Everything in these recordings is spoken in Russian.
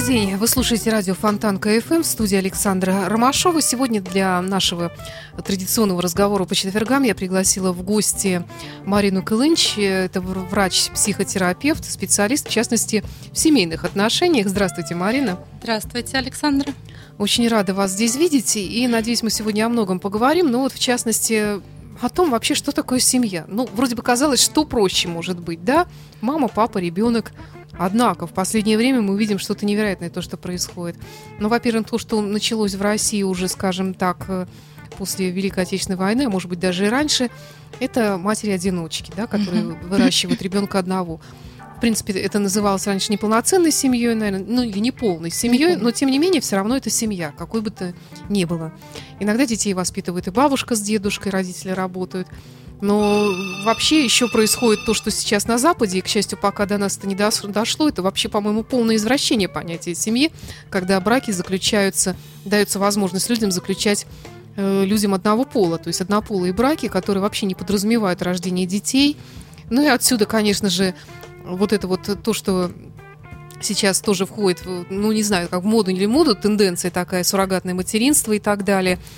Добрый день. Вы слушаете радио Фонтан КФМ в студии Александра Ромашова. Сегодня для нашего традиционного разговора по четвергам я пригласила в гости Марину Кылынч. Это врач-психотерапевт, специалист, в частности, в семейных отношениях. Здравствуйте, Марина. Здравствуйте, Александра. Очень рада вас здесь видеть. И, надеюсь, мы сегодня о многом поговорим. Но вот, в частности, о том вообще, что такое семья. Ну, вроде бы казалось, что проще может быть, да? Мама, папа, ребенок. Однако в последнее время мы видим что-то невероятное, то, что происходит. Ну, во-первых, то, что началось в России уже, скажем так, э, после Великой Отечественной войны, а может быть даже и раньше, это матери-одиночки, да, которые выращивают ребенка одного. В принципе, это называлось раньше неполноценной семьей, наверное, ну или неполной семьей, но тем не менее все равно это семья, какой бы то ни было. Иногда детей воспитывает и бабушка с дедушкой, родители работают. Но вообще еще происходит то, что сейчас на Западе, и, к счастью, пока до нас это не дошло, это вообще, по-моему, полное извращение понятия семьи, когда браки заключаются, дается возможность людям заключать э, людям одного пола, то есть однополые браки, которые вообще не подразумевают рождение детей. Ну и отсюда, конечно же, вот это вот то, что сейчас тоже входит, ну не знаю, как в моду или моду, тенденция такая, суррогатное материнство и так далее –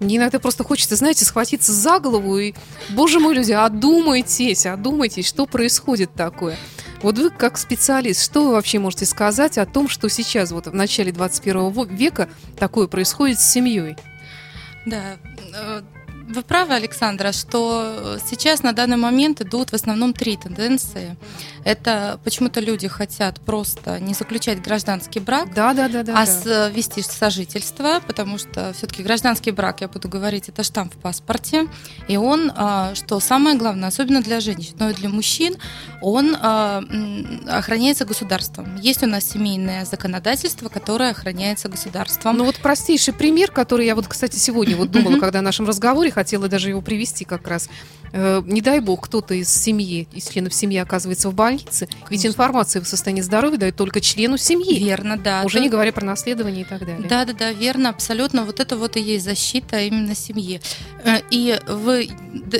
мне иногда просто хочется, знаете, схватиться за голову и, боже мой, люди, одумайтесь, одумайтесь, что происходит такое. Вот вы как специалист, что вы вообще можете сказать о том, что сейчас, вот в начале 21 века, такое происходит с семьей? Да, э, вы правы, Александра, что сейчас на данный момент идут в основном три тенденции. Это почему-то люди хотят просто не заключать гражданский брак, да, да, да, да, а да. вести сожительство, потому что все-таки гражданский брак, я буду говорить, это штамп в паспорте, и он, а, что самое главное, особенно для женщин, но и для мужчин, он а, охраняется государством. Есть у нас семейное законодательство, которое охраняется государством. Ну вот простейший пример, который я вот, кстати, сегодня вот думала, когда в нашем разговоре хотела даже его привести как раз. Э, не дай бог, кто-то из семьи, из членов семьи оказывается в больнице, Конечно. ведь информацию в состоянии здоровья дают только члену семьи. Верно, да. Уже да. не говоря про наследование и так далее. Да, да, да, верно, абсолютно. Вот это вот и есть защита именно семьи. Э, и вы,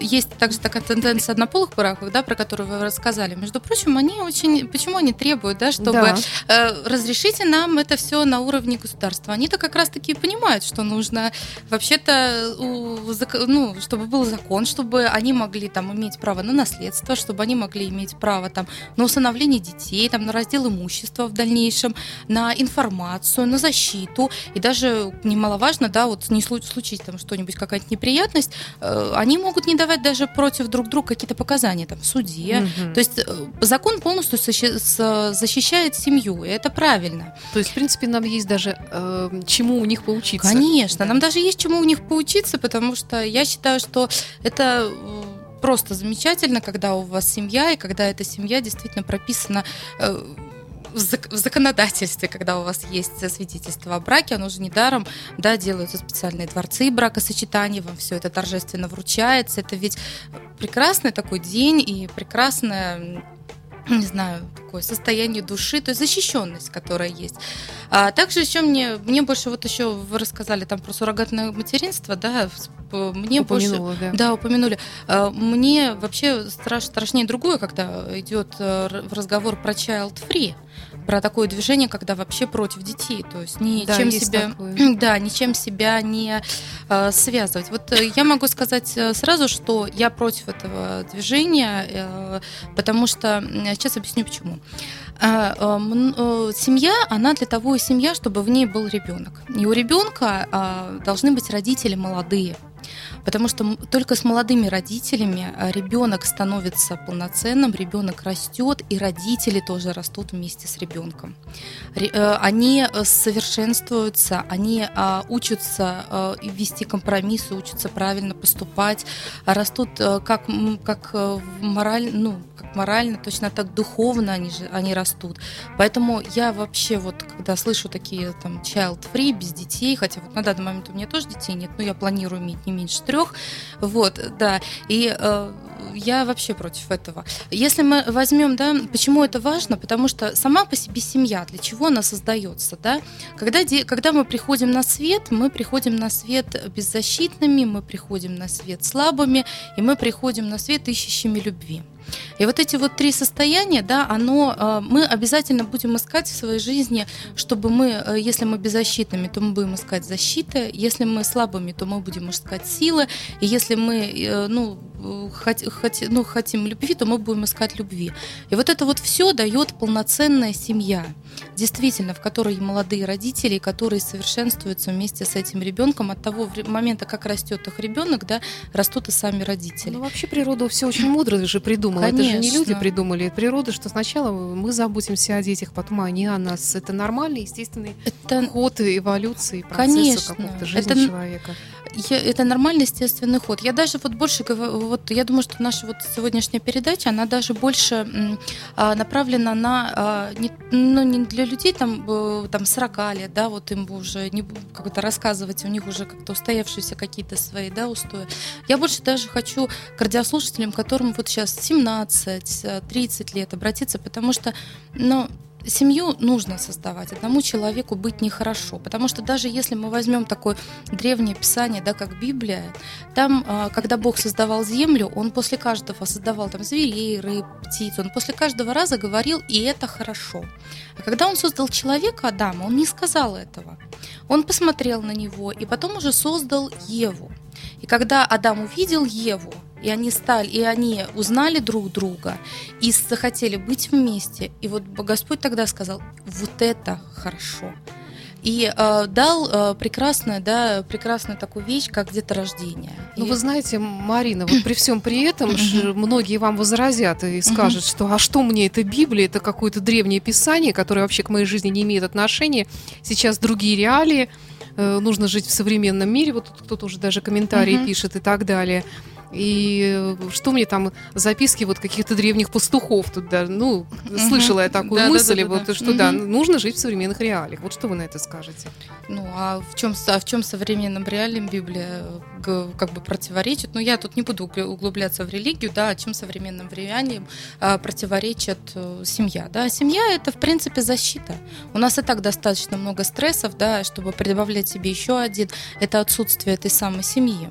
есть также такая тенденция однополых браков, да, про которую вы рассказали. Между прочим, они очень, почему они требуют, да, чтобы да. Э, разрешите нам это все на уровне государства. Они-то как раз-таки понимают, что нужно вообще-то, ну, чтобы был закон, чтобы они могли там иметь право на наследство, чтобы они могли иметь право там на усыновление детей, там на раздел имущества в дальнейшем, на информацию, на защиту и даже немаловажно, да, вот не случись там что-нибудь какая-то неприятность, э, они могут не давать даже против друг друга какие-то показания там в суде. Угу. То есть э, закон полностью защищает семью, и это правильно. То есть в принципе нам есть даже э, чему у них поучиться. Конечно, да. нам даже есть чему у них поучиться, потому что я считаю, что это просто замечательно, когда у вас семья, и когда эта семья действительно прописана э, в законодательстве, когда у вас есть свидетельство о браке, оно же недаром, да, делаются специальные дворцы бракосочетаний, вам все это торжественно вручается. Это ведь прекрасный такой день и прекрасная не знаю, такое состояние души, то есть защищенность, которая есть. А также еще мне, мне больше вот еще вы рассказали там про суррогатное материнство, да, мне Упомянула, больше, да. да, упомянули. А, мне вообще страш, страшнее другое, когда идет э, разговор про child free, про такое движение, когда вообще против детей, то есть ничем да, себя, такое. да, ничем себя не э, связывать. Вот э, я могу сказать э, сразу, что я против этого движения, э, потому что сейчас объясню почему. Э, э, семья, она для того и семья, чтобы в ней был ребенок. И у ребенка должны быть родители молодые. Потому что только с молодыми родителями а, ребенок становится полноценным, ребенок растет, и родители тоже растут вместе с ребенком. Э, они э, совершенствуются, они а, учатся э, вести компромиссы, учатся правильно поступать, растут как, как, мораль, ну, морально, точно так духовно они, же, они растут. Поэтому я вообще вот, когда слышу такие там child-free, без детей, хотя вот на данный момент у меня тоже детей нет, но я планирую иметь не меньше трех, вот, да, и э, я вообще против этого. Если мы возьмем, да, почему это важно? Потому что сама по себе семья, для чего она создается, да? Когда, когда мы приходим на свет, мы приходим на свет беззащитными, мы приходим на свет слабыми, и мы приходим на свет ищущими любви. И вот эти вот три состояния, да, оно, э, мы обязательно будем искать в своей жизни, чтобы мы, э, если мы беззащитными, то мы будем искать защиты, если мы слабыми, то мы будем искать силы, и если мы, э, ну, хот, хот, ну, хотим любви, то мы будем искать любви. И вот это вот все дает полноценная семья, действительно, в которой молодые родители, которые совершенствуются вместе с этим ребенком от того момента, как растет их ребенок, да, растут и сами родители. Ну, вообще природа все очень мудро же придумала. Конечно. Это же не люди придумали, это природа, что сначала мы заботимся о детях, потом они о нас. Это нормальный, естественный это... ход эволюции, процесса какого-то жизни это... человека я, это нормальный естественный ход. Я даже вот больше, вот я думаю, что наша вот сегодняшняя передача, она даже больше а, направлена на, а, не, ну, не для людей там, там 40 лет, да, вот им уже не как-то рассказывать, у них уже как-то устоявшиеся какие-то свои, да, устои. Я больше даже хочу к радиослушателям, которым вот сейчас 17, 30 лет обратиться, потому что, ну, семью нужно создавать. Одному человеку быть нехорошо. Потому что даже если мы возьмем такое древнее писание, да, как Библия, там, а, когда Бог создавал землю, Он после каждого создавал там зверей, рыб, птиц. Он после каждого раза говорил, и это хорошо. А когда Он создал человека, Адама, Он не сказал этого. Он посмотрел на него, и потом уже создал Еву. И когда Адам увидел Еву, и они стали, и они узнали друг друга и захотели быть вместе. И вот Господь тогда сказал: вот это хорошо. И э, дал э, прекрасную, да, прекрасную такую вещь, как деторождение. Ну, и... вы знаете, Марина, вот при всем при этом многие вам возразят и скажут, что а что мне это Библия, это какое-то древнее писание, которое вообще к моей жизни не имеет отношения. Сейчас другие реалии, э, нужно жить в современном мире. Вот кто-то уже даже комментарии пишет и так далее. И э, что мне там записки вот каких-то древних пастухов тут да, ну, слышала я такую да, мысль, да, да, вот что да, нужно жить в современных реалиях. Вот что вы на это скажете? Ну, а в чем, а в чем современным реалиям Библия как бы противоречит? Ну, я тут не буду углубляться в религию, да, о чем современным реалиям а, противоречит э, семья, да. Семья – это, в принципе, защита. У нас и так достаточно много стрессов, да, чтобы прибавлять себе еще один – это отсутствие этой самой семьи.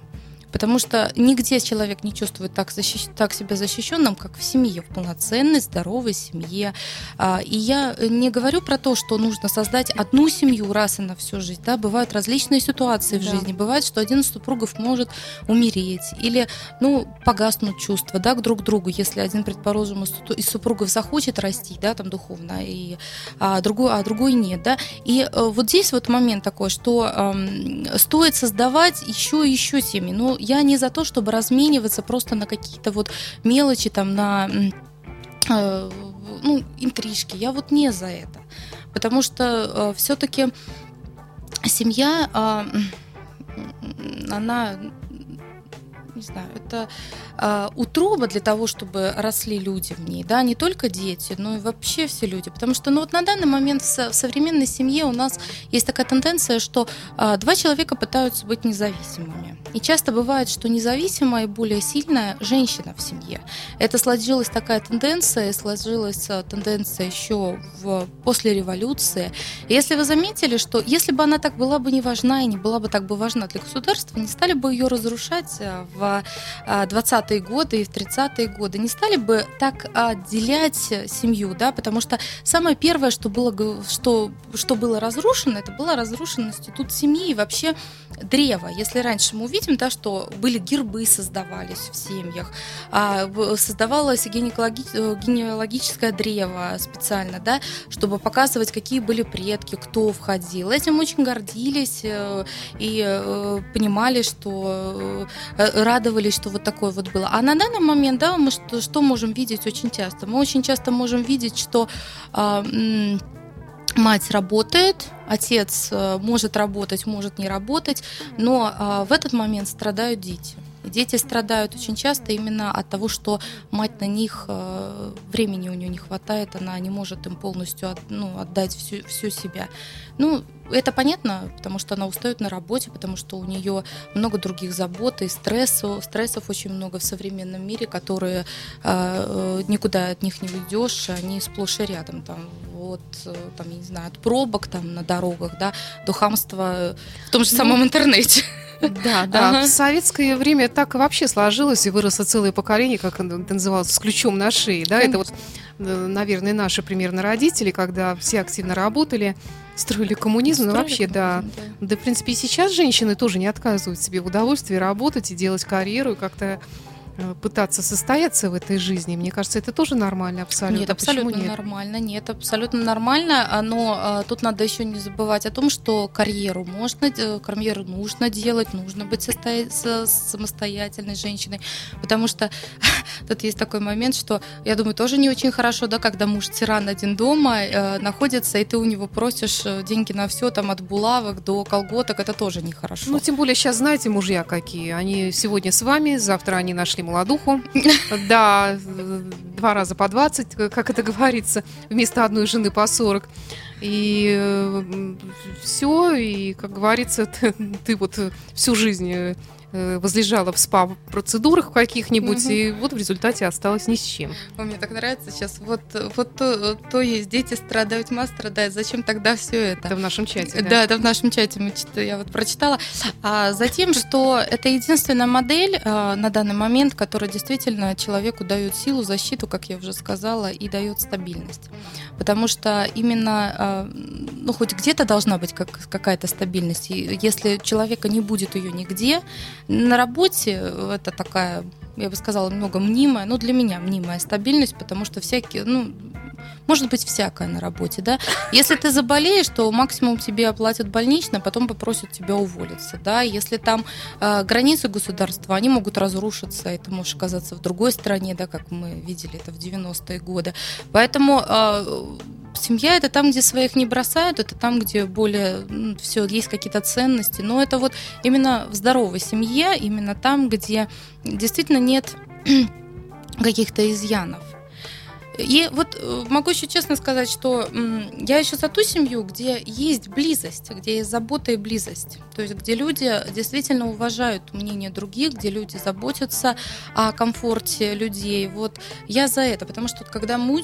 Потому что нигде человек не чувствует так, защищ... так себя защищенным, как в семье, в полноценной, здоровой семье. А, и я не говорю про то, что нужно создать одну семью раз и на всю жизнь. Да? Бывают различные ситуации в да. жизни. Бывает, что один из супругов может умереть или ну, погаснуть чувства да, к друг другу, если один, предположим, из супругов захочет расти да, там, духовно, и, а, другой, а другой нет. Да? И а, вот здесь вот момент такой, что а, стоит создавать еще и еще семьи. Ну, я не за то, чтобы размениваться просто на какие-то вот мелочи, там, на э, ну, интрижки. Я вот не за это. Потому что э, все-таки семья, э, она не знаю, это э, утроба для того, чтобы росли люди в ней, да, не только дети, но и вообще все люди, потому что, ну вот на данный момент в, в современной семье у нас есть такая тенденция, что э, два человека пытаются быть независимыми, и часто бывает, что независимая и более сильная женщина в семье. Это сложилась такая тенденция, сложилась э, тенденция еще в, после революции. И если вы заметили, что если бы она так была бы не важна и не была бы так бы важна для государства, не стали бы ее разрушать э, в 20-е годы и в 30-е годы, не стали бы так отделять семью, да, потому что самое первое, что было, что, что было разрушено, это было разрушен институт семьи и вообще древо. Если раньше мы увидим, да, что были гербы создавались в семьях, а, создавалось генеалоги, генеалогическое древо специально, да, чтобы показывать, какие были предки, кто входил. Этим очень гордились э, и э, понимали, что э, радовались, что вот такое вот было. А на данный момент, да, мы что, что можем видеть очень часто? Мы очень часто можем видеть, что а, мать работает, отец э, может работать, может не работать, но а, в этот момент страдают дети. Дети страдают очень часто именно от того, что мать на них э, времени у нее не хватает, она не может им полностью от, ну, отдать всю, всю себя. Ну, это понятно, потому что она устает на работе, потому что у нее много других забот и стрессов, стрессов очень много в современном мире, которые э, никуда от них не уйдешь, они сплошь и рядом. Там, вот, э, там, я не знаю, от пробок там на дорогах, да, до хамства в том же ну, самом интернете. Да, да. Ага. В советское время так и вообще сложилось, и выросло целое поколение, как называлось, с ключом на шее. Да? Это вот, э, наверное, наши примерно родители, когда все активно работали, строили коммунизм, строили но вообще, да. да. Да, в принципе, и сейчас женщины тоже не отказывают себе в удовольствии работать и делать карьеру, и как-то пытаться состояться в этой жизни, мне кажется, это тоже нормально абсолютно. Нет, абсолютно нет? нормально, нет, абсолютно нормально, а, но а, тут надо еще не забывать о том, что карьеру можно, э, карьеру нужно делать, нужно быть состоя- самостоятельной женщиной, потому что тут есть такой момент, что я думаю, тоже не очень хорошо, да, когда муж тиран один дома э, находится, и ты у него просишь э, деньги на все, там от булавок до колготок, это тоже нехорошо. Ну, тем более сейчас знаете мужья какие, они сегодня с вами, завтра они нашли молодуху. Да, два раза по 20, как это говорится, вместо одной жены по 40. И э, все, и, как говорится, ты, ты вот всю жизнь э, возлежала в СПА-процедурах каких-нибудь, угу. и вот в результате осталась ни с чем. О, мне так нравится сейчас. Вот, вот то, то есть дети страдают, мать страдает. Зачем тогда все это? Это в нашем чате. Да, да это в нашем чате мы, я вот прочитала. А затем, что это единственная модель а, на данный момент, которая действительно человеку дает силу, защиту, как я уже сказала, и дает стабильность. Потому что именно, а, ну, хоть где-то должна быть как, какая-то стабильность. И если человека не будет ее нигде, на работе это такая, я бы сказала, немного мнимая, ну, для меня мнимая стабильность, потому что всякие, ну, может быть всякое на работе, да. Если ты заболеешь, то максимум тебе оплатят больничный, а потом попросят тебя уволиться, да. Если там э, границы государства, они могут разрушиться, и ты можешь оказаться в другой стране, да, как мы видели это в 90-е годы. Поэтому э, семья это там, где своих не бросают, это там, где более ну, все есть какие-то ценности. Но это вот именно в здоровой семье, именно там, где действительно нет каких-то изъянов. И вот э, могу еще честно сказать, что я еще за ту семью, где есть близость, где есть забота и близость. То есть где люди действительно уважают мнение других, где люди заботятся о комфорте людей. Вот я за это, потому что когда мы,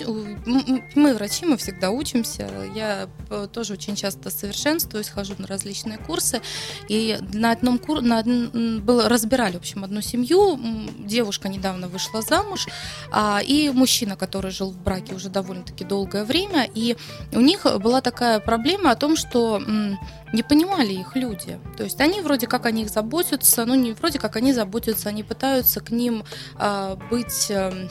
мы врачи, мы всегда учимся. Я э, тоже очень часто совершенствуюсь, хожу на различные курсы. И на одном курсе на, было, разбирали, в общем, одну семью. Девушка недавно вышла замуж, а, и мужчина, который жил жил в браке уже довольно-таки долгое время, и у них была такая проблема о том, что не понимали их люди. То есть они вроде как о них заботятся, ну не вроде как они заботятся, они пытаются к ним э, быть э,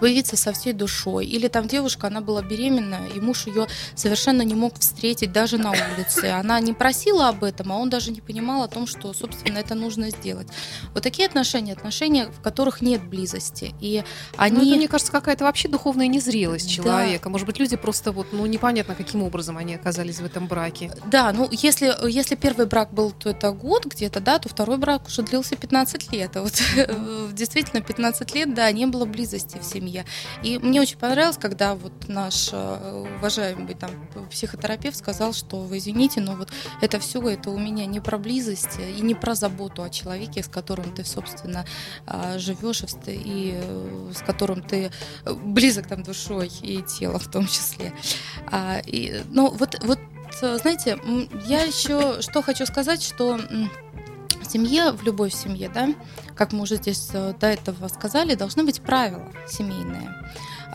появиться со всей душой. Или там девушка, она была беременна, и муж ее совершенно не мог встретить даже на улице. Она не просила об этом, а он даже не понимал о том, что, собственно, это нужно сделать. Вот такие отношения, отношения, в которых нет близости. И они... Ну, это, мне кажется, какая-то вообще духовная незрелость человека. Да. Может быть, люди просто вот, ну, непонятно, каким образом они оказались в этом браке. Да, ну, если, если первый брак был, то это год где-то, да, то второй брак уже длился 15 лет. А вот действительно 15 лет, да, не было близости в семье. И мне очень понравилось, когда вот наш э, уважаемый там психотерапевт сказал, что вы извините, но вот это все, это у меня не про близость и не про заботу о человеке, с которым ты, собственно, а, живешь и э, с которым ты близок там душой и телом в том числе. А, и, ну вот, вот знаете, я еще что хочу сказать, что семье, в любой семье, да, как мы уже здесь э, до этого сказали, должны быть правила семейные.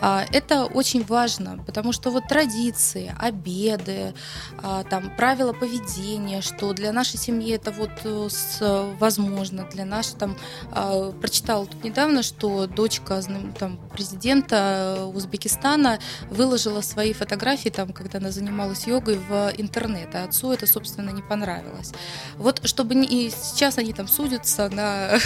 А, это очень важно, потому что вот традиции, обеды, а, там правила поведения, что для нашей семьи это вот э, возможно, для нашей там а, прочитала тут недавно, что дочка там президента Узбекистана выложила свои фотографии там, когда она занималась йогой в интернет, а отцу это собственно не понравилось. Вот чтобы не и сейчас они там судятся на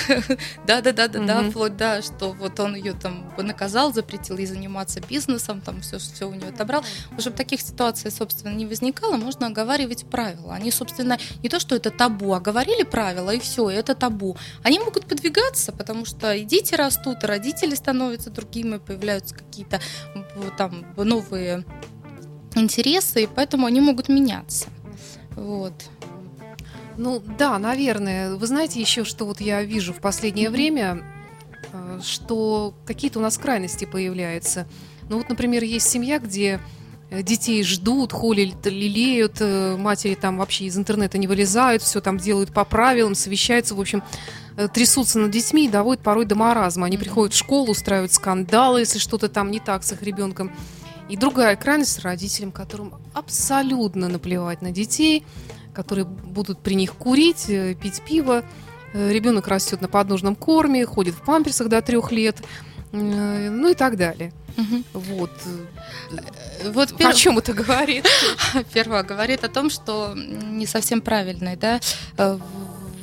да да да да да вплоть да, что вот он ее там наказал, запретил за заниматься бизнесом, там все, все у нее отобрал. Чтобы таких ситуаций, собственно, не возникало, можно оговаривать правила. Они, собственно, не то, что это табу, а говорили правила, и все, и это табу. Они могут подвигаться, потому что и дети растут, и родители становятся другими, появляются какие-то там новые интересы, и поэтому они могут меняться. Вот. Ну да, наверное. Вы знаете еще, что вот я вижу в последнее mm-hmm. время, что какие-то у нас крайности появляются. Ну вот, например, есть семья, где э, детей ждут, холят, лелеют, э, матери там вообще из интернета не вылезают, все там делают по правилам, совещаются, в общем, трясутся над детьми и доводят порой до маразма. Они приходят в школу, устраивают скандалы, если что-то там не так с их ребенком. И другая крайность родителям, которым абсолютно наплевать на детей, которые будут при них курить, э, пить пиво. Э, Ребенок растет на подножном корме, ходит в памперсах до трех лет, э, ну и так далее. Угу. Вот. Вот пер... О чем это говорит? Первое говорит о том, что не совсем правильное, да,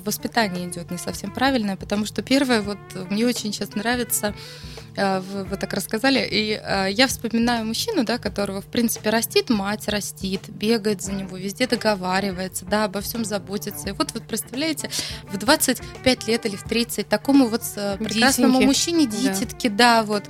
воспитание идет не совсем правильное, потому что первое, вот мне очень сейчас нравится Э, вы, вы так рассказали. И э, я вспоминаю мужчину, да, которого, в принципе, растит мать, растит, бегает за него, везде договаривается, да, обо всем заботится. И вот, вот представляете, в 25 лет или в 30 такому вот э, прекрасному Дитеньки. мужчине, дитятки, да. да, вот,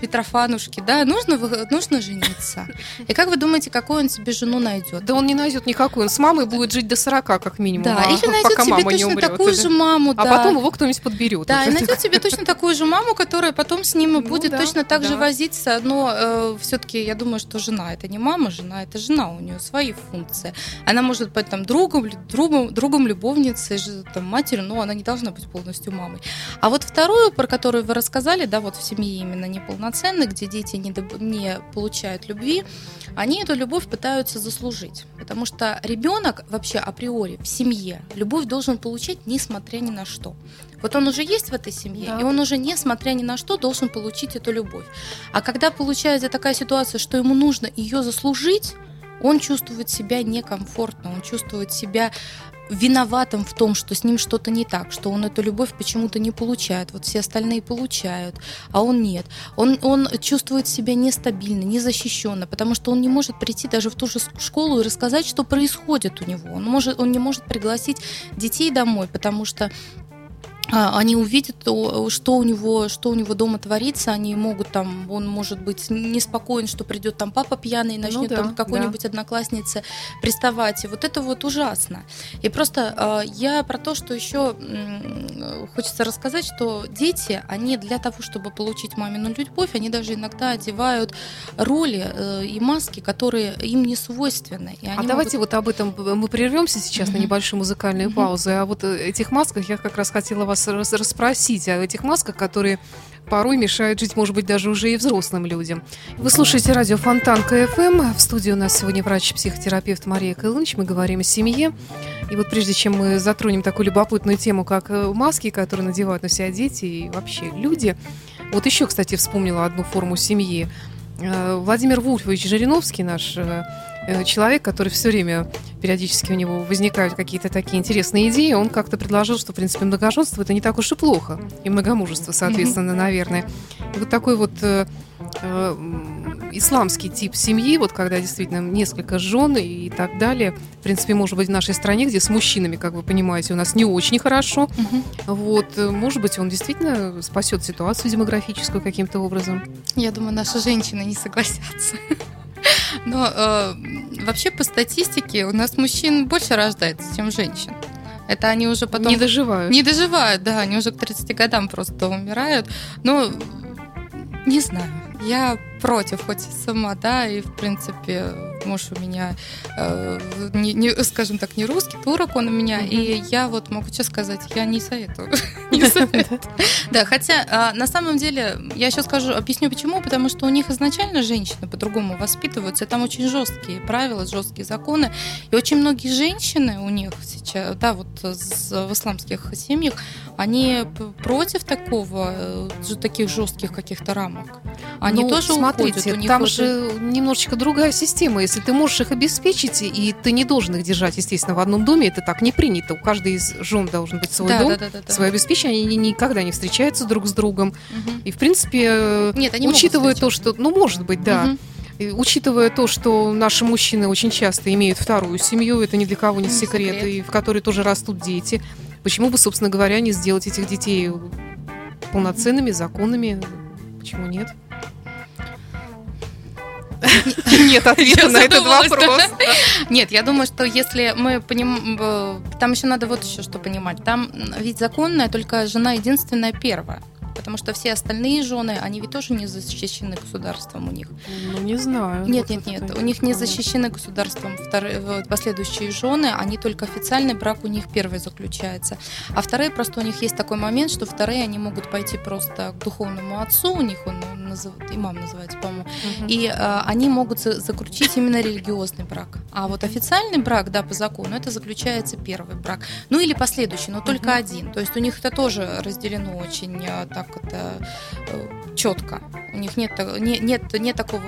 Петрофанушке, да, нужно, нужно жениться. И как вы думаете, какую он себе жену найдет? Да он не найдет никакую, он с мамой будет жить до 40 как минимум. Да, а, или найдет себе точно умрет, такую же маму, а да. А потом его кто-нибудь подберет. Да, и найдет себе точно такую же маму, которая потом потом с ним ну, будет да, точно так да. же возиться, но э, все-таки я думаю, что жена это не мама, жена это жена, у нее свои функции. Она может быть там другом, другом, другом любовницей, там, матерью, но она не должна быть полностью мамой. А вот вторую, про которую вы рассказали, да, вот в семье именно неполноценной, где дети не, не получают любви, они эту любовь пытаются заслужить. Потому что ребенок вообще априори в семье любовь должен получать несмотря ни на что. Вот он уже есть в этой семье, да. и он уже, несмотря ни на что, должен получить эту любовь. А когда получается такая ситуация, что ему нужно ее заслужить, он чувствует себя некомфортно, он чувствует себя виноватым в том, что с ним что-то не так, что он эту любовь почему-то не получает, вот все остальные получают, а он нет. Он, он чувствует себя нестабильно, незащищенно, потому что он не может прийти даже в ту же школу и рассказать, что происходит у него. Он, может, он не может пригласить детей домой, потому что они увидят, что у него, что у него дома творится, они могут там, он может быть неспокоен, что придет там папа пьяный и начнет ну, да, там какой-нибудь да. однокласснице приставать. И вот это вот ужасно. И просто а, я про то, что еще хочется рассказать, что дети, они для того, чтобы получить мамину любовь, они даже иногда одевают роли э, и маски, которые им не свойственны. а давайте могут... вот об этом мы прервемся сейчас mm-hmm. на небольшую музыкальную mm-hmm. паузу. А вот э, этих масках я как раз хотела вас вас расспросить о этих масках, которые порой мешают жить, может быть, даже уже и взрослым людям. Вы слушаете радио Фонтан КФМ. В студии у нас сегодня врач-психотерапевт Мария Кылыныч. Мы говорим о семье. И вот прежде чем мы затронем такую любопытную тему, как э, маски, которые надевают на себя дети и вообще люди, вот еще, кстати, вспомнила одну форму семьи. Э, Владимир Вульфович Жириновский, наш э, человек, который все время периодически у него возникают какие-то такие интересные идеи, он как-то предложил, что, в принципе, многоженство это не так уж и плохо, и многомужество, соответственно, наверное. И вот такой вот э, э, исламский тип семьи, вот когда действительно несколько жен и так далее, в принципе, может быть, в нашей стране, где с мужчинами, как вы понимаете, у нас не очень хорошо, угу. вот, э, может быть, он действительно спасет ситуацию демографическую каким-то образом. Я думаю, наши женщины не согласятся. Но э, вообще по статистике у нас мужчин больше рождается, чем женщин. Это они уже потом... Не доживают. Не доживают, да, они уже к 30 годам просто умирают. Но не знаю, я против, хоть сама, да, и в принципе муж у меня, э, не, не, скажем так, не русский, турок он у меня, mm-hmm. и я вот могу честно сказать, я не советую. не советую. Да, хотя э, на самом деле, я сейчас скажу, объясню почему, потому что у них изначально женщины по-другому воспитываются, и там очень жесткие правила, жесткие законы, и очень многие женщины у них сейчас, да, вот в исламских семьях, они против такого, э, таких жестких каких-то рамок. Они ну, тоже смотрите, уходят. У там вот... же немножечко другая система. Если ты можешь их обеспечить, и ты не должен их держать, естественно, в одном доме, это так не принято. У каждой из жен должен быть свой да, дом, да, да, да, свое обеспечение они никогда не встречаются друг с другом. Угу. И, в принципе, Нет, они учитывая то, что... Ну, может быть, да. Угу. И, учитывая то, что наши мужчины очень часто имеют вторую семью, это ни для кого не секрет, секрет, и в которой тоже растут дети, почему бы, собственно говоря, не сделать этих детей полноценными, законными? Почему нет? Нет ответа на этот вопрос. Нет, я думаю, что если мы понимаем, там еще надо вот еще что понимать. Там ведь законная только жена единственная первая потому что все остальные жены, они ведь тоже не защищены государством у них. Ну, не знаю. Нет, нет, нет, у них не защищены государством вторые, последующие жены, они только официальный брак у них первый заключается. А вторые просто у них есть такой момент, что вторые они могут пойти просто к духовному отцу, у них он называет, имам называется, по-моему, угу. и э, они могут заключить именно религиозный брак. А вот официальный брак, да, по закону, это заключается первый брак. Ну или последующий, но только угу. один. То есть у них это тоже разделено очень э, так это э, четко. У них нет, нет, нет, нет такого,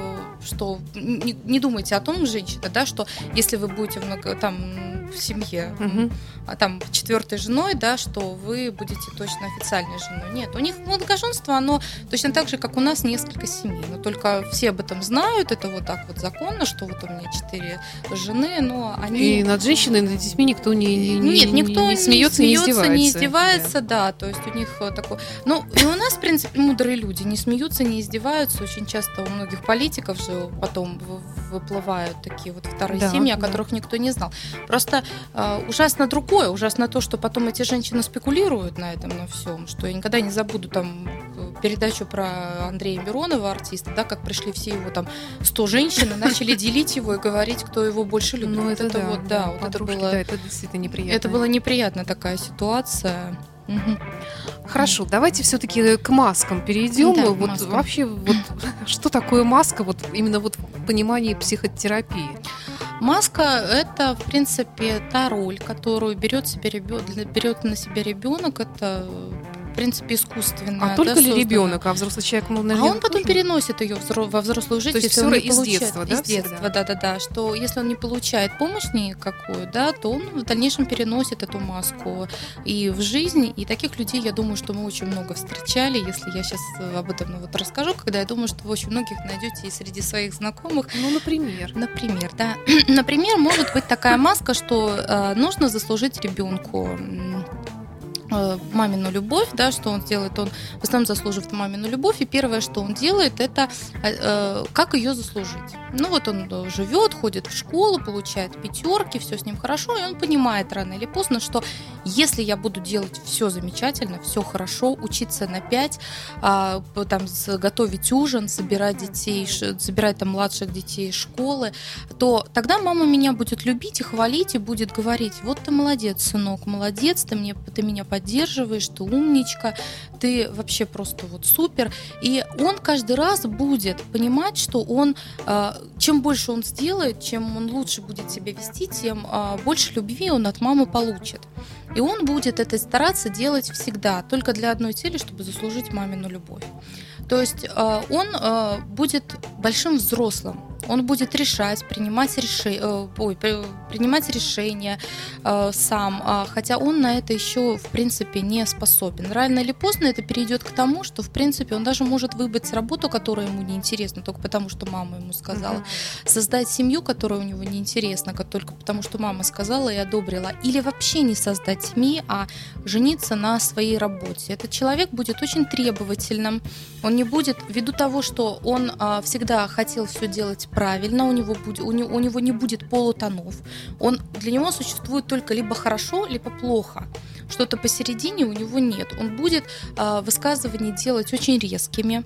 что не, не думайте о том, женщина, да, что если вы будете много, там в семье, угу. а там четвертой женой, да, что вы будете точно официальной женой. Нет, у них многоженство, оно точно так же, как у нас несколько семей, но только все об этом знают, это вот так вот законно, что вот у меня четыре жены, но они... И над женщиной, над детьми никто не, не Нет, никто не, смеется, не, смеется, не издевается. Не издевается, да. да, то есть у них такой... Ну, и у нас, в принципе, мудрые люди, не смеются, не издеваются. Очень часто у многих политиков же потом выплывают такие вот вторые да, семьи, о которых да. никто не знал. Просто э, ужасно другое, ужасно то, что потом эти женщины спекулируют на этом, на всем, что я никогда не забуду там передачу про Андрея Миронова, артиста, да, как пришли все его там 100 женщин и начали делить его и говорить, кто его больше любит. Ну, это, это да, вот, да, вот это было... Да, это действительно неприятно. Это была неприятная такая ситуация. Угу. Хорошо, давайте все-таки к маскам перейдем. Да, вот маскам. вообще, вот что такое маска, вот именно вот в понимании психотерапии? Маска – это, в принципе, та роль, которую берет, себе ребенок, берет на себя ребенок. Это принципе, искусственная. А только ли ребенок, а взрослый человек, ну, наверное, А он потом тоже? переносит ее во взрослую жизнь, То есть если он не из получает, детства, да? Из детства, да, да, да. Что если он не получает помощь никакую, да, то он в дальнейшем переносит эту маску и в жизнь. И таких людей, я думаю, что мы очень много встречали. Если я сейчас об этом ну, вот расскажу, когда я думаю, что вы очень многих найдете и среди своих знакомых. Ну, например. Например, да. Например, может быть такая маска, что э, нужно заслужить ребенку Э, мамину любовь, да, что он делает, он в основном заслуживает мамину любовь, и первое, что он делает, это э, э как ее заслужить. Ну вот он э, живет, ходит в школу, получает пятерки, все с ним хорошо, и он понимает рано или поздно, что если я буду делать все замечательно, все хорошо, учиться на пять, э, там готовить ужин, собирать детей, собирать там младших детей из школы, то тогда мама меня будет любить и хвалить, и будет говорить, вот ты молодец, сынок, молодец, ты, мне, ты меня поддерживаешь, ты умничка, ты вообще просто вот супер. И он каждый раз будет понимать, что он, а, чем больше он сделает, чем он лучше будет себя вести, тем а, больше любви он от мамы получит. И он будет это стараться делать всегда, только для одной цели, чтобы заслужить мамину любовь. То есть а, он будет большим взрослым, он будет решать, принимать, реши... Э, ой, принимать решения э, сам, а, хотя он на это еще, в принципе, не способен. Рано или поздно это перейдет к тому, что, в принципе, он даже может выбрать работу, которая ему неинтересна, только потому, что мама ему сказала, mm-hmm. создать семью, которая у него неинтересна, только потому, что мама сказала и одобрила, или вообще не создать семьи, а жениться на своей работе. Этот человек будет очень требовательным, он не будет, ввиду того, что он а, всегда хотел все делать правильно, у него, будет, у, него, у него не будет полутонов. Он, для него существует только либо хорошо, либо плохо. Что-то посередине у него нет. Он будет э, высказывания делать очень резкими,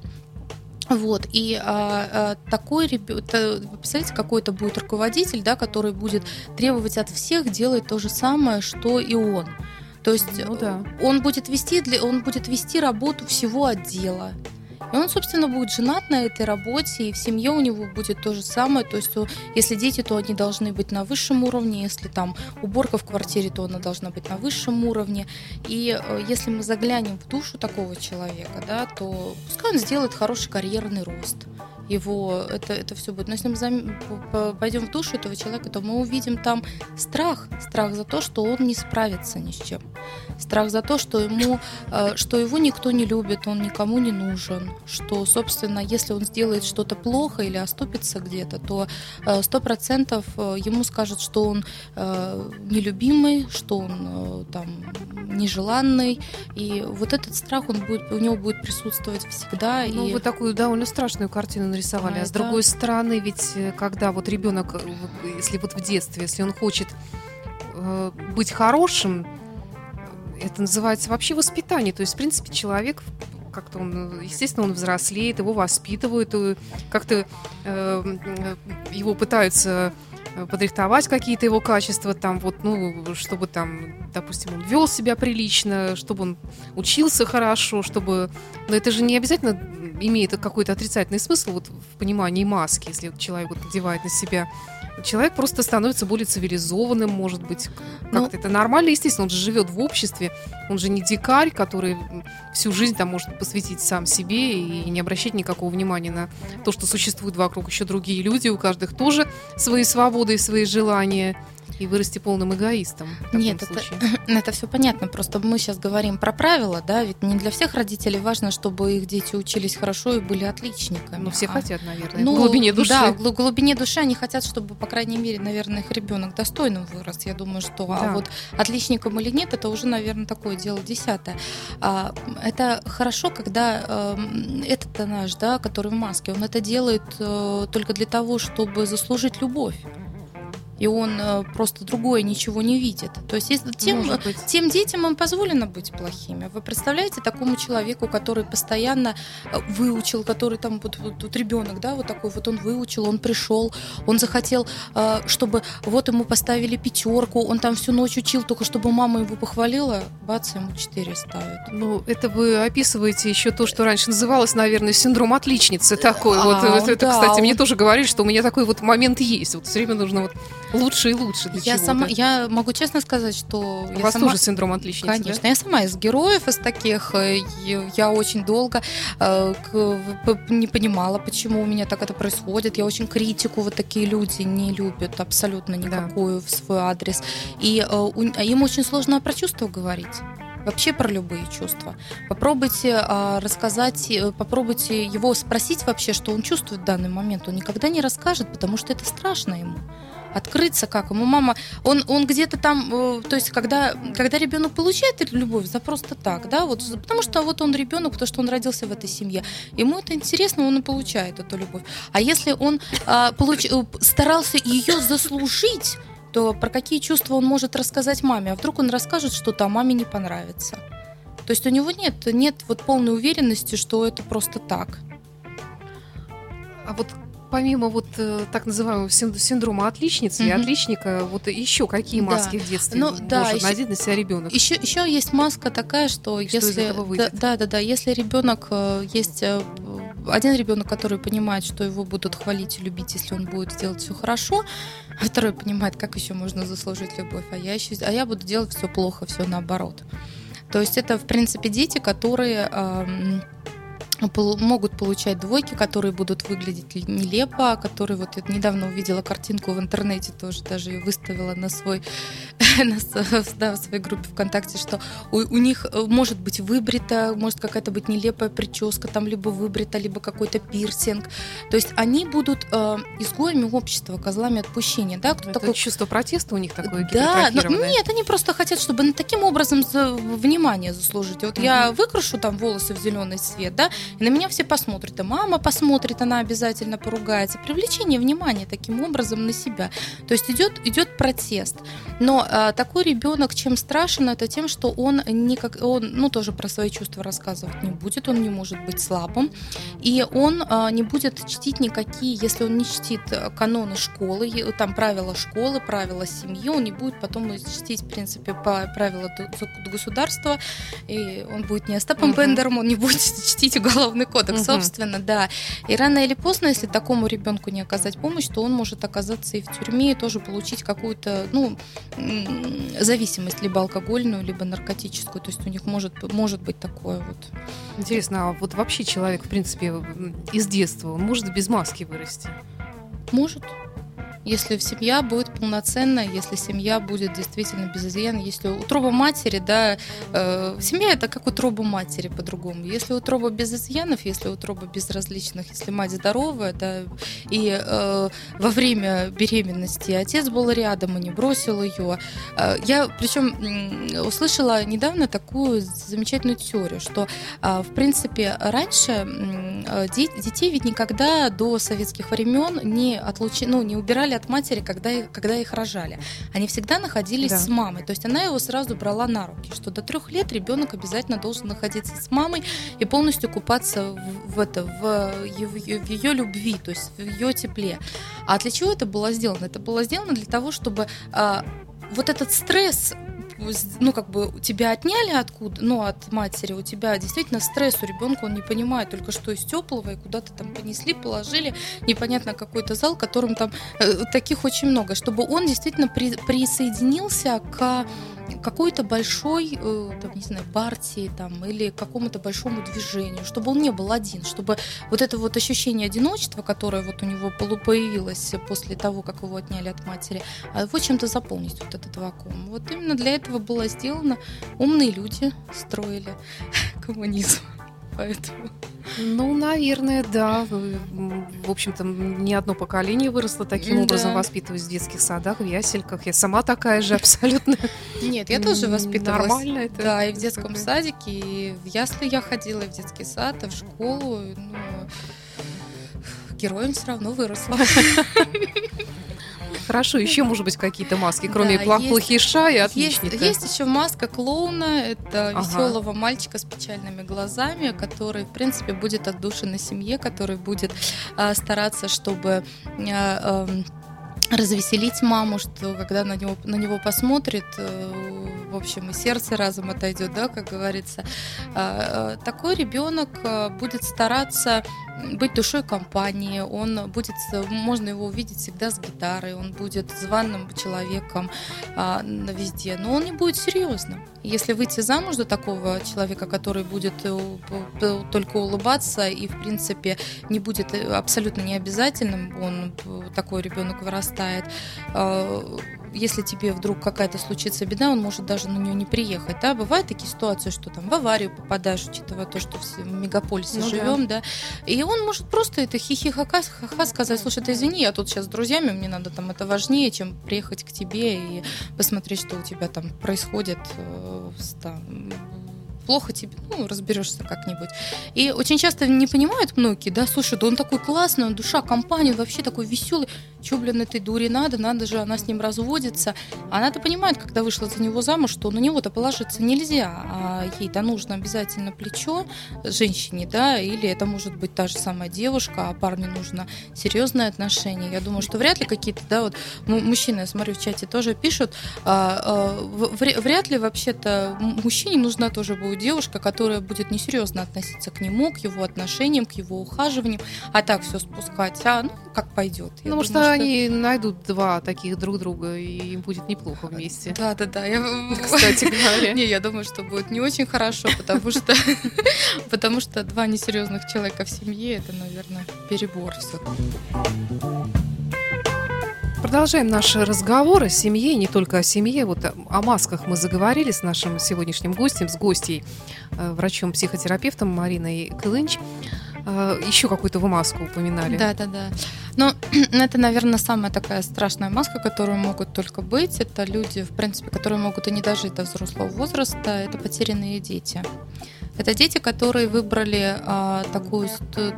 вот, и а, а, такой ребенок, представляете, какой-то будет руководитель, да, который будет требовать от всех делать то же самое, что и он. То есть ну, да. он будет вести для, он будет вести работу всего отдела. И он, собственно, будет женат на этой работе, и в семье у него будет то же самое. То есть, если дети, то они должны быть на высшем уровне, если там уборка в квартире, то она должна быть на высшем уровне. И если мы заглянем в душу такого человека, да, то пускай он сделает хороший карьерный рост его это, это все будет. Но если мы зам... пойдем в душу этого человека, то мы увидим там страх. Страх за то, что он не справится ни с чем. Страх за то, что, ему, э, что его никто не любит, он никому не нужен. Что, собственно, если он сделает что-то плохо или оступится где-то, то э, сто процентов э, ему скажут, что он нелюбимый, что он там нежеланный. И вот этот страх, он будет, у него будет присутствовать всегда. Ну, и... вы такую довольно страшную картину нарисовали. А, а с другой стороны, ведь э, когда вот ребенок, э, если вот в детстве, если он хочет э, быть хорошим, это называется вообще воспитание. То есть, в принципе, человек как-то он, естественно, он взрослеет, его воспитывают, как-то э, его пытаются подрихтовать какие-то его качества, там вот, ну, чтобы там, допустим, он вел себя прилично, чтобы он учился хорошо, чтобы... Но это же не обязательно имеет какой-то отрицательный смысл вот в понимании маски, если человек вот надевает на себя. Человек просто становится более цивилизованным, может быть, как-то ну, это нормально, естественно, он же живет в обществе, он же не дикарь, который всю жизнь там может посвятить сам себе и не обращать никакого внимания на то, что существуют вокруг. Еще другие люди, у каждых тоже свои свободы и свои желания и вырасти полным эгоистом. Нет, это, это все понятно. Просто мы сейчас говорим про правила, да, ведь не для всех родителей важно, чтобы их дети учились хорошо и были отличниками. Но ну, все а, хотят, наверное, ну, в глубине души. Да, в глубине души они хотят, чтобы, по крайней мере, наверное, их ребенок достойным вырос. Я думаю, что а да. а вот отличником или нет, это уже, наверное, такое дело десятое. А, это хорошо, когда э, этот наш, да, который в маске, он это делает э, только для того, чтобы заслужить любовь и он э, просто другое ничего не видит. То есть тем, тем детям им позволено быть плохими. Вы представляете такому человеку, который постоянно э, выучил, который там вот, вот, вот ребенок, да, вот такой вот он выучил, он пришел, он захотел, э, чтобы вот ему поставили пятерку, он там всю ночь учил, только чтобы мама его похвалила, бац, ему четыре ставят. Ну, это вы описываете еще то, что раньше называлось, наверное, синдром отличницы такой. А, вот это, да, кстати, он... мне тоже говорили, что у меня такой вот момент есть. Вот все время нужно вот лучше и лучше. Для я сама, я могу честно сказать, что у я вас сама, тоже синдром отличницы. Конечно, да? я сама из героев, из таких. Э, я очень долго э, не понимала, почему у меня так это происходит. Я очень критику вот такие люди не любят абсолютно никакую да. в свой адрес. И э, им очень сложно про чувства говорить вообще про любые чувства. Попробуйте а, рассказать, попробуйте его спросить вообще, что он чувствует в данный момент. Он никогда не расскажет, потому что это страшно ему открыться как ему мама он он где-то там э, то есть когда когда ребенок получает любовь за просто так да вот потому что вот он ребенок потому что он родился в этой семье ему это интересно он и получает эту любовь а если он а, получ, э, старался ее заслужить то про какие чувства он может рассказать маме? А вдруг он расскажет что-то, а маме не понравится? То есть у него нет, нет вот полной уверенности, что это просто так. А вот помимо вот э, так называемого синдрома отличницы mm-hmm. и отличника, вот еще какие маски да. в детстве ну, может да, надеть еще, на себя ребенок? Еще, еще есть маска такая, что, что если да, да, да, если ребенок э, есть э, один ребенок, который понимает, что его будут хвалить и любить, если он будет делать все хорошо, а второй понимает, как еще можно заслужить любовь, а я еще, а я буду делать все плохо, все наоборот. То есть это, в принципе, дети, которые могут получать двойки, которые будут выглядеть нелепо, которые вот я недавно увидела картинку в интернете, тоже даже ее выставила на свой на, да, в своей группе ВКонтакте, что у, у них э, может быть выбрита, может какая-то быть нелепая прическа, там либо выбрита, либо какой-то пирсинг. То есть они будут э, изгоями общества, козлами отпущения. Да? Кто Это такой... чувство протеста у них такое Да, но, нет, они просто хотят, чтобы таким образом внимание заслужить. Вот mm-hmm. я выкрашу там волосы в зеленый цвет, да, и на меня все посмотрят, и мама посмотрит, она обязательно поругается. Привлечение внимания таким образом на себя. То есть идет, идет протест. Но а, такой ребенок чем страшен, это тем, что он, никак, он ну, тоже про свои чувства рассказывать не будет, он не может быть слабым, и он а, не будет чтить никакие, если он не чтит каноны школы, там правила школы, правила семьи, он не будет потом чтить, в принципе, по правила государства, и он будет не Остапом угу. Бендером, он не будет чтить уголовный кодекс, угу. собственно, да. И рано или поздно, если такому ребенку не оказать помощь, то он может оказаться и в тюрьме, и тоже получить какую-то, ну, зависимость, либо алкогольную, либо наркотическую. То есть у них может, может быть такое вот. Интересно, а вот вообще человек, в принципе, из детства, он может без маски вырасти? Может если семья будет полноценная, если семья будет действительно без изъяна, если утроба матери, да, э, семья это как утроба матери по-другому. Если утроба без изъянов, если утроба без различных, если мать здоровая, да, и э, во время беременности отец был рядом и не бросил ее. Э, я, причем, услышала недавно такую замечательную теорию, что, э, в принципе, раньше э, детей ведь никогда до советских времен не отлучи, ну, не убирали от матери, когда, когда их рожали. Они всегда находились да. с мамой. То есть она его сразу брала на руки, что до трех лет ребенок обязательно должен находиться с мамой и полностью купаться в, в, это, в, в, в ее любви, то есть в ее тепле. А для чего это было сделано? Это было сделано для того, чтобы а, вот этот стресс ну, как бы тебя отняли откуда, ну, от матери, у тебя действительно стресс у ребенка, он не понимает только что из теплого, и куда-то там понесли, положили, непонятно какой-то зал, которым там э, таких очень много, чтобы он действительно при, присоединился к какой-то большой, э, там, не знаю, партии там, или какому-то большому движению, чтобы он не был один, чтобы вот это вот ощущение одиночества, которое вот у него появилось после того, как его отняли от матери, а его чем-то заполнить вот этот вакуум. Вот именно для этого было сделано. Умные люди строили коммунизм. Поэтому. Ну, наверное, да. В общем-то, не одно поколение выросло таким да. образом, воспитываясь в детских садах, в ясельках. Я сама такая же абсолютно. Нет, я тоже воспитывалась. Нормально это. Да, и в детском садике, и в ясли я ходила, и в детский сад, и в школу. Ну, героем все равно выросла. Хорошо, еще, может быть, какие-то маски, кроме да, есть, плохиша и отличника. Есть, есть еще маска клоуна. Это ага. веселого мальчика с печальными глазами, который, в принципе, будет отдушен на семье, который будет а, стараться, чтобы а, а, развеселить маму, что когда на него, на него посмотрит, э, в общем, и сердце разом отойдет, да, как говорится. А, а, такой ребенок а, будет стараться быть душой компании, он будет, можно его увидеть всегда с гитарой, он будет званым человеком а, везде, но он не будет серьезным. Если выйти замуж за такого человека, который будет э, только улыбаться и, в принципе, не будет э, абсолютно необязательным, он э, такой ребенок вырастает, а, если тебе вдруг какая-то случится беда, он может даже на нее не приехать. Да? Бывают такие ситуации, что там в аварию попадаешь, учитывая то, что в мегаполисе ну, живем, да. да. И он может просто это хихи-ха-ха сказать, слушай, ты извини, я тут сейчас с друзьями, мне надо там это важнее, чем приехать к тебе и посмотреть, что у тебя там происходит э, там, плохо тебе, ну, разберешься как-нибудь. И очень часто не понимают многие, да, слушай, да он такой классный, он душа компании, он вообще такой веселый. Че, блин, этой дуре надо, надо же, она с ним разводится. Она-то понимает, когда вышла за него замуж, что на него-то положиться нельзя, а ей-то нужно обязательно плечо женщине, да, или это может быть та же самая девушка, а парню нужно серьезное отношение. Я думаю, что вряд ли какие-то, да, вот мужчины, я смотрю, в чате тоже пишут, а, а, вряд ли вообще-то мужчине нужна тоже будет девушка, которая будет несерьезно относиться к нему, к его отношениям, к его ухаживаниям, а так все спускать, а ну как пойдет. Я ну, может, что... они найдут два таких друг друга, и им будет неплохо вместе. Да, да, да. Я... Кстати говоря. Не, я думаю, что будет не очень хорошо, потому что потому что два несерьезных человека в семье это, наверное, перебор все. Продолжаем наш разговор о семье, не только о семье. Вот о масках мы заговорили с нашим сегодняшним гостем, с гостей, э, врачом-психотерапевтом Мариной Кылынч. Э, Еще какую-то вы маску упоминали. Да, да, да. Но это, наверное, самая такая страшная маска, которую могут только быть. Это люди, в принципе, которые могут и не дожить до взрослого возраста. Это потерянные дети. Это дети, которые выбрали а, такую,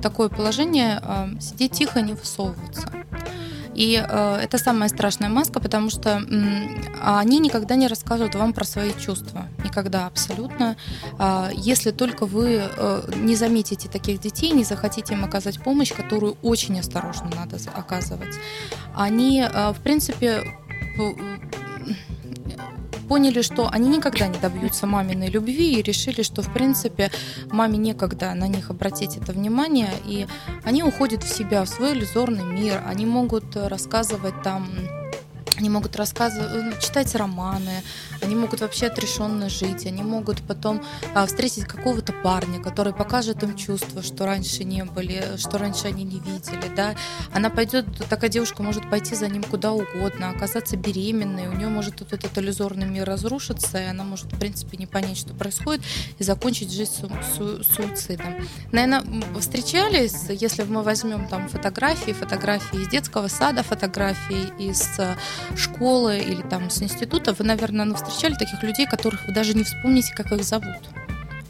такое положение а, сидеть тихо, не высовываться. И э, это самая страшная маска, потому что э, они никогда не рассказывают вам про свои чувства. Никогда абсолютно. Э, если только вы э, не заметите таких детей, не захотите им оказать помощь, которую очень осторожно надо оказывать. Они, э, в принципе, поняли, что они никогда не добьются маминой любви и решили, что, в принципе, маме некогда на них обратить это внимание, и они уходят в себя, в свой иллюзорный мир, они могут рассказывать там они могут рассказывать, ну, читать романы, они могут вообще отрешенно жить, они могут потом а, встретить какого-то парня, который покажет им чувства, что раньше не были, что раньше они не видели, да. Она пойдет, такая девушка может пойти за ним куда угодно, оказаться беременной, у нее может вот этот иллюзорный мир разрушиться, и она может, в принципе, не понять, что происходит, и закончить жизнь су- су- суицидом. Наверное, встречались, если мы возьмем там фотографии, фотографии из детского сада, фотографии из школы или там с института, вы, наверное, ну, встречали таких людей, которых вы даже не вспомните, как их зовут.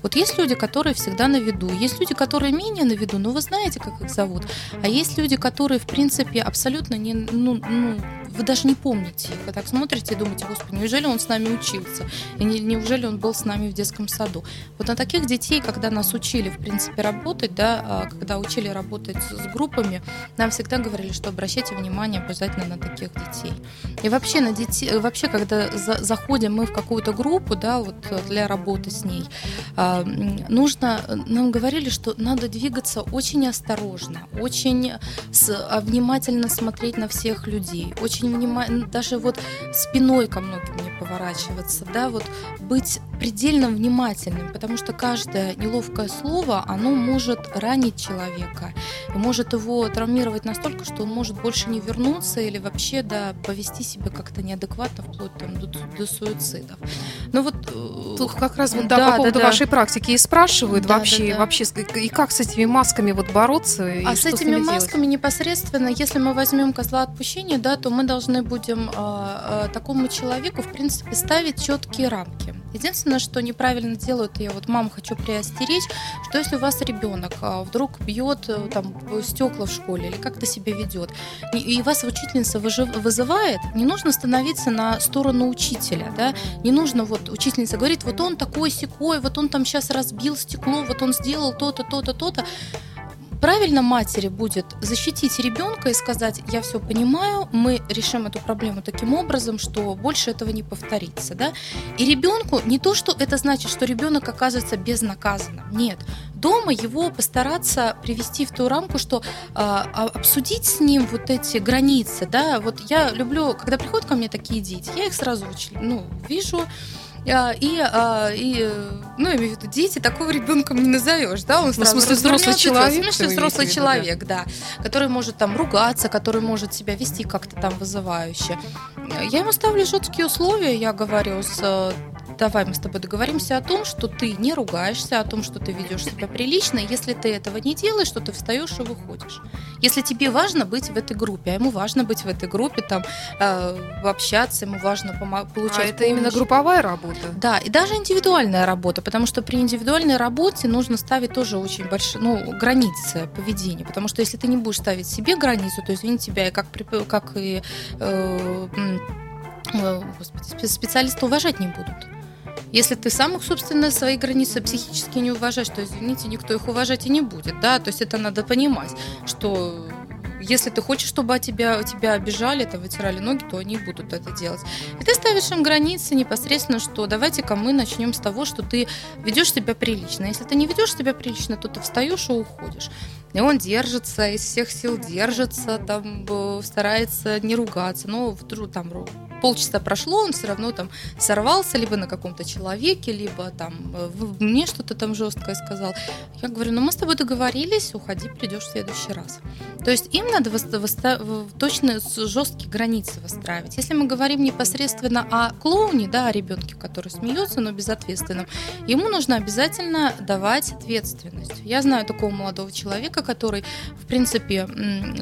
Вот есть люди, которые всегда на виду, есть люди, которые менее на виду, но вы знаете, как их зовут. А есть люди, которые, в принципе, абсолютно не, ну, ну, вы даже не помните их. Вы так смотрите и думаете, господи, неужели он с нами учился? И не, неужели он был с нами в детском саду? Вот на таких детей, когда нас учили, в принципе, работать, да, а когда учили работать с группами, нам всегда говорили, что обращайте внимание обязательно на таких детей. И вообще на детей, вообще, когда за, заходим мы в какую-то группу, да, вот для работы с ней, а, нужно, нам говорили, что надо двигаться очень осторожно, очень а, внимательно смотреть на всех людей, очень очень внимательно, даже вот спиной ко многим не поворачиваться, да, вот быть предельно внимательным, потому что каждое неловкое слово, оно может ранить человека, и может его травмировать настолько, что он может больше не вернуться или вообще, да, повести себя как-то неадекватно, вплоть там, до, до суицидов. Ну вот э, тут как раз вот, да, да, по поводу да, вашей практики и спрашивают да, вообще, да, да. вообще, и как с этими масками вот бороться? А с этими с масками делать? непосредственно, если мы возьмем козла отпущения, да, то мы должны будем э, э, такому человеку, в принципе, ставить четкие рамки. Единственное, что неправильно делают, я вот мам хочу приостеречь, что если у вас ребенок а, вдруг бьет э, там стекла в школе или как-то себя ведет, и вас учительница вызывает, не нужно становиться на сторону учителя, да, не нужно вот учительница говорит, вот он такой секой, вот он там сейчас разбил стекло, вот он сделал то-то, то-то, то-то правильно матери будет защитить ребенка и сказать, я все понимаю, мы решим эту проблему таким образом, что больше этого не повторится. Да? И ребенку не то, что это значит, что ребенок оказывается безнаказанным. Нет. Дома его постараться привести в ту рамку, что э, обсудить с ним вот эти границы. Да? Вот я люблю, когда приходят ко мне такие дети, я их сразу ну, вижу, и, а, и, ну, я имею в виду, дети такого ребенком не назовешь, да, он сразу ну, в смысле взрослый человек, в смысле взрослый человек, да, который может там ругаться, который может себя вести как-то там вызывающе. Я ему ставлю жесткие условия, я говорю с давай мы с тобой договоримся о том, что ты не ругаешься, о том, что ты ведешь себя прилично. Если ты этого не делаешь, то ты встаешь и выходишь. Если тебе важно быть в этой группе, а ему важно быть в этой группе, там э, общаться, ему важно получать. А это помощь. именно групповая работа? Да, и даже индивидуальная работа, потому что при индивидуальной работе нужно ставить тоже очень большие, ну, границы поведения, потому что если ты не будешь ставить себе границу, то извини тебя, и как, как и э, э, господи, специалисты уважать не будут. Если ты сам собственно, свои границы психически не уважаешь, то, извините, никто их уважать и не будет, да, то есть это надо понимать, что если ты хочешь, чтобы тебя, тебя обижали, это вытирали ноги, то они будут это делать. И ты ставишь им границы непосредственно, что давайте-ка мы начнем с того, что ты ведешь себя прилично. Если ты не ведешь себя прилично, то ты встаешь и уходишь. И он держится, из всех сил держится, там старается не ругаться, но там полчаса прошло, он все равно там сорвался либо на каком-то человеке, либо там э, мне что-то там жесткое сказал. Я говорю, ну мы с тобой договорились, уходи, придешь в следующий раз. То есть им надо точно жесткие границы выстраивать. Если мы говорим непосредственно о клоуне, да, о ребенке, который смеется, но безответственном, ему нужно обязательно давать ответственность. Я знаю такого молодого человека, который, в принципе,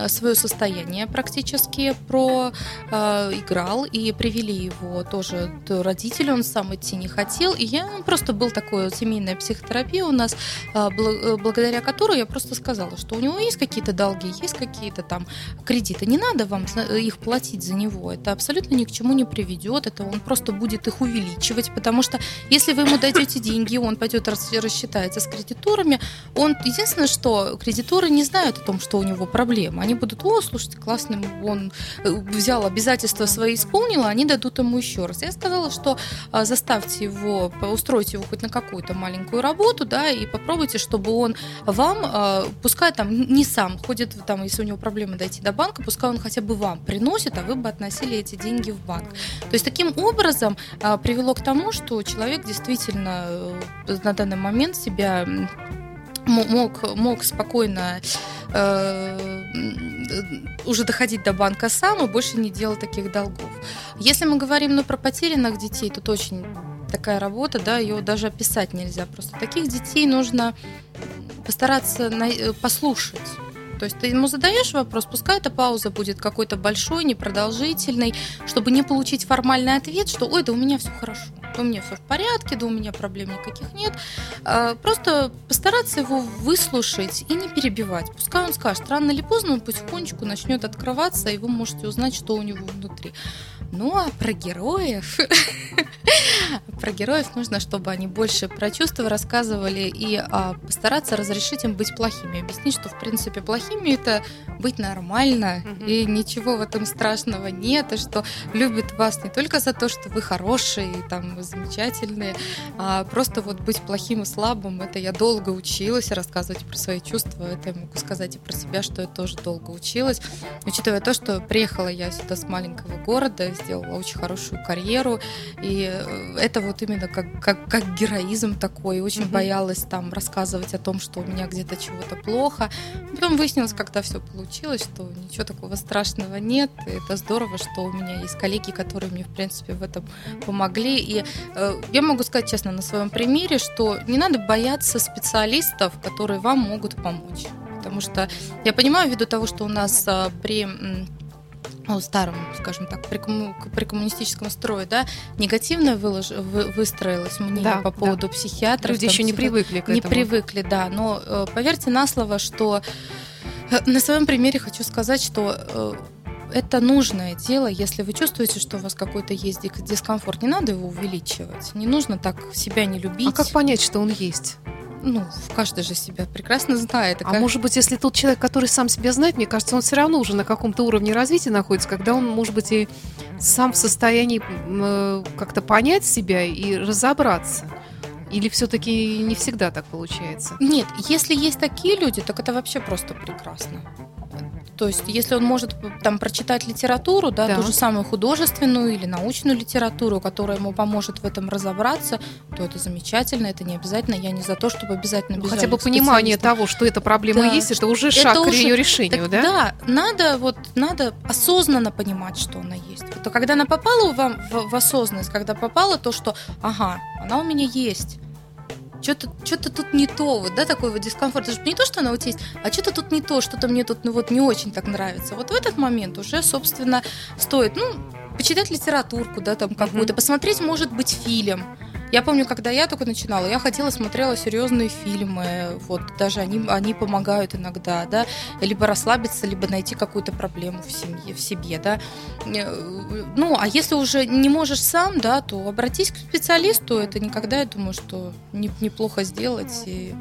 свое состояние практически проиграл и привели его тоже родители, он сам идти не хотел, и я ну, просто был такой семейная психотерапия у нас, а, э, благодаря которой я просто сказала, что у него есть какие-то долги, есть какие-то там кредиты, не надо вам их платить за него, это абсолютно ни к чему не приведет, это он просто будет их увеличивать, потому что если вы ему дадете деньги, он пойдет рассчитается с кредиторами, он единственное, что кредиторы не знают о том, что у него проблемы, они будут, о, слушайте, классный, он э, взял обязательства свои исполнил, запомнила, они дадут ему еще раз. Я сказала, что а, заставьте его, устройте его хоть на какую-то маленькую работу, да, и попробуйте, чтобы он вам, а, пускай там не сам ходит, там, если у него проблемы дойти до банка, пускай он хотя бы вам приносит, а вы бы относили эти деньги в банк. То есть таким образом а, привело к тому, что человек действительно э, на данный момент себя мог, мог спокойно э, уже доходить до банка сам и больше не делал таких долгов. Если мы говорим ну, про потерянных детей, тут очень такая работа, да, ее даже описать нельзя. Просто таких детей нужно постараться на, э, послушать. То есть ты ему задаешь вопрос, пускай эта пауза будет какой-то большой, непродолжительной, чтобы не получить формальный ответ, что ой, да у меня все хорошо у меня все в порядке, да у меня проблем никаких нет. А, просто постараться его выслушать и не перебивать. Пускай он скажет, рано или поздно он потихонечку начнет открываться, и вы можете узнать, что у него внутри. Ну а про героев... Про героев нужно, чтобы они больше про чувства рассказывали и а, постараться разрешить им быть плохими. Объяснить, что в принципе плохими это быть нормально, и ничего в этом страшного нет, и что любят вас не только за то, что вы хорошие, и, там замечательные, а просто вот быть плохим и слабым, это я долго училась рассказывать про свои чувства, это я могу сказать и про себя, что я тоже долго училась, учитывая то, что приехала я сюда с маленького города, сделала очень хорошую карьеру, и э, это вот именно как, как, как героизм такой, очень mm-hmm. боялась там рассказывать о том, что у меня где-то чего-то плохо. Потом выяснилось, когда все получилось, что ничего такого страшного нет, и это здорово, что у меня есть коллеги, которые мне, в принципе, в этом помогли, и э, я могу сказать честно на своем примере, что не надо бояться специалистов, которые вам могут помочь. Потому что я понимаю, ввиду того, что у нас а, при ну, старом, скажем так, при, комму, при коммунистическом строе, да, негативно вылож, вы, выстроилось мнение да, по поводу да. психиатров. Люди еще не привыкли к не этому. Не привыкли, да. Но э, поверьте на слово, что э, на своем примере хочу сказать, что э, это нужное дело, если вы чувствуете, что у вас какой-то есть дискомфорт, не надо его увеличивать, не нужно так себя не любить. А как понять, что он есть? Ну, каждый же себя прекрасно знает. А как... может быть, если тот человек, который сам себя знает, мне кажется, он все равно уже на каком-то уровне развития находится, когда он, может быть, и сам в состоянии э, как-то понять себя и разобраться. Или все-таки не всегда так получается? Нет, если есть такие люди, так это вообще просто прекрасно. То есть, если он может там прочитать литературу, да, да. ту же самую художественную или научную литературу, которая ему поможет в этом разобраться, то это замечательно, это не обязательно. Я не за то, чтобы обязательно ну, Хотя бы понимание того, что эта проблема да. есть, это уже шаг это к уже... ее решению, так, да? Да, надо вот надо осознанно понимать, что она есть. Вот, когда она попала вам в, в осознанность, когда попала то, что, ага, она у меня есть что-то что тут не то, вот, да, такой вот дискомфорт. Это же не то, что она вот есть, а что-то тут не то, что-то мне тут ну, вот не очень так нравится. Вот в этот момент уже, собственно, стоит, ну, почитать литературку, да, там какую-то, mm-hmm. посмотреть, может быть, фильм. Я помню, когда я только начинала, я хотела, смотрела серьезные фильмы, вот даже они, они помогают иногда, да, либо расслабиться, либо найти какую-то проблему в семье, в себе, да. Э, ну, а если уже не можешь сам, да, то обратись к специалисту, это никогда, я думаю, что не, неплохо сделать. И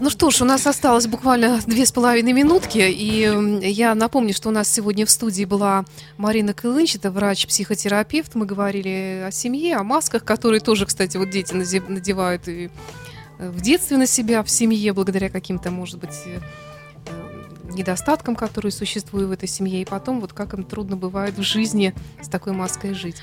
ну что ж, у нас осталось буквально две с половиной минутки, и я напомню, что у нас сегодня в студии была Марина Кылынч, врач-психотерапевт. Мы говорили о семье, о масках, которые тоже, кстати, вот дети надевают и э, в детстве на себя, в семье, благодаря каким-то, может быть, э, недостаткам, которые существуют в этой семье, и потом вот как им трудно бывает в жизни с такой маской жить.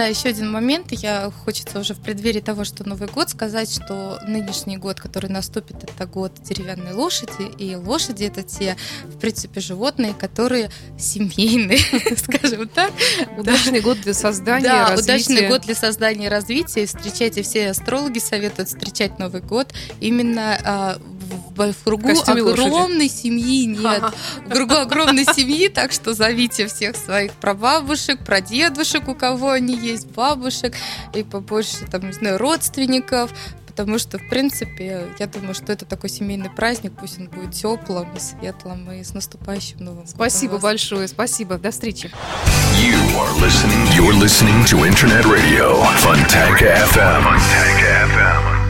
Да, еще один момент. Я хочется уже в преддверии того, что Новый год, сказать, что нынешний год, который наступит, это год деревянной лошади. И лошади это те, в принципе, животные, которые семейные, скажем так. Удачный год для создания Да, удачный год для создания и развития. Встречайте, все астрологи советуют встречать Новый год именно а, в, в кругу огромной лошади. семьи нет. В кругу огромной семьи, так что зовите всех своих прабабушек, прадедушек, у кого они есть, бабушек, и побольше, там, не знаю, родственников, потому что, в принципе, я думаю, что это такой семейный праздник, пусть он будет теплым и светлым, и с наступающим Новым Спасибо годом. большое, спасибо, до встречи. You are listening, you're listening to Internet Radio, Fontanka FM. Fontanka FM.